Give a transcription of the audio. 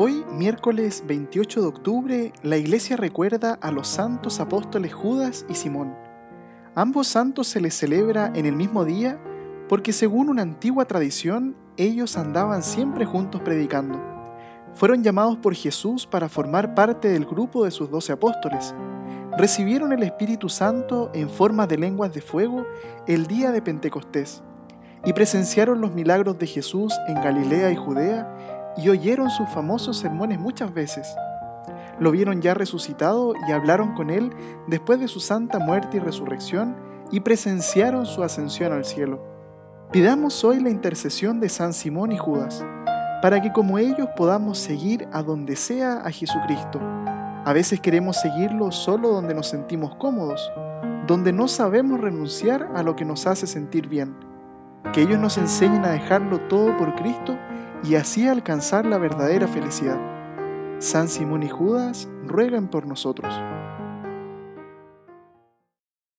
Hoy, miércoles 28 de octubre, la iglesia recuerda a los santos apóstoles Judas y Simón. Ambos santos se les celebra en el mismo día porque según una antigua tradición, ellos andaban siempre juntos predicando. Fueron llamados por Jesús para formar parte del grupo de sus doce apóstoles. Recibieron el Espíritu Santo en forma de lenguas de fuego el día de Pentecostés y presenciaron los milagros de Jesús en Galilea y Judea y oyeron sus famosos sermones muchas veces. Lo vieron ya resucitado y hablaron con él después de su santa muerte y resurrección y presenciaron su ascensión al cielo. Pidamos hoy la intercesión de San Simón y Judas, para que como ellos podamos seguir a donde sea a Jesucristo. A veces queremos seguirlo solo donde nos sentimos cómodos, donde no sabemos renunciar a lo que nos hace sentir bien. Que ellos nos enseñen a dejarlo todo por Cristo y así alcanzar la verdadera felicidad. San Simón y Judas rueguen por nosotros.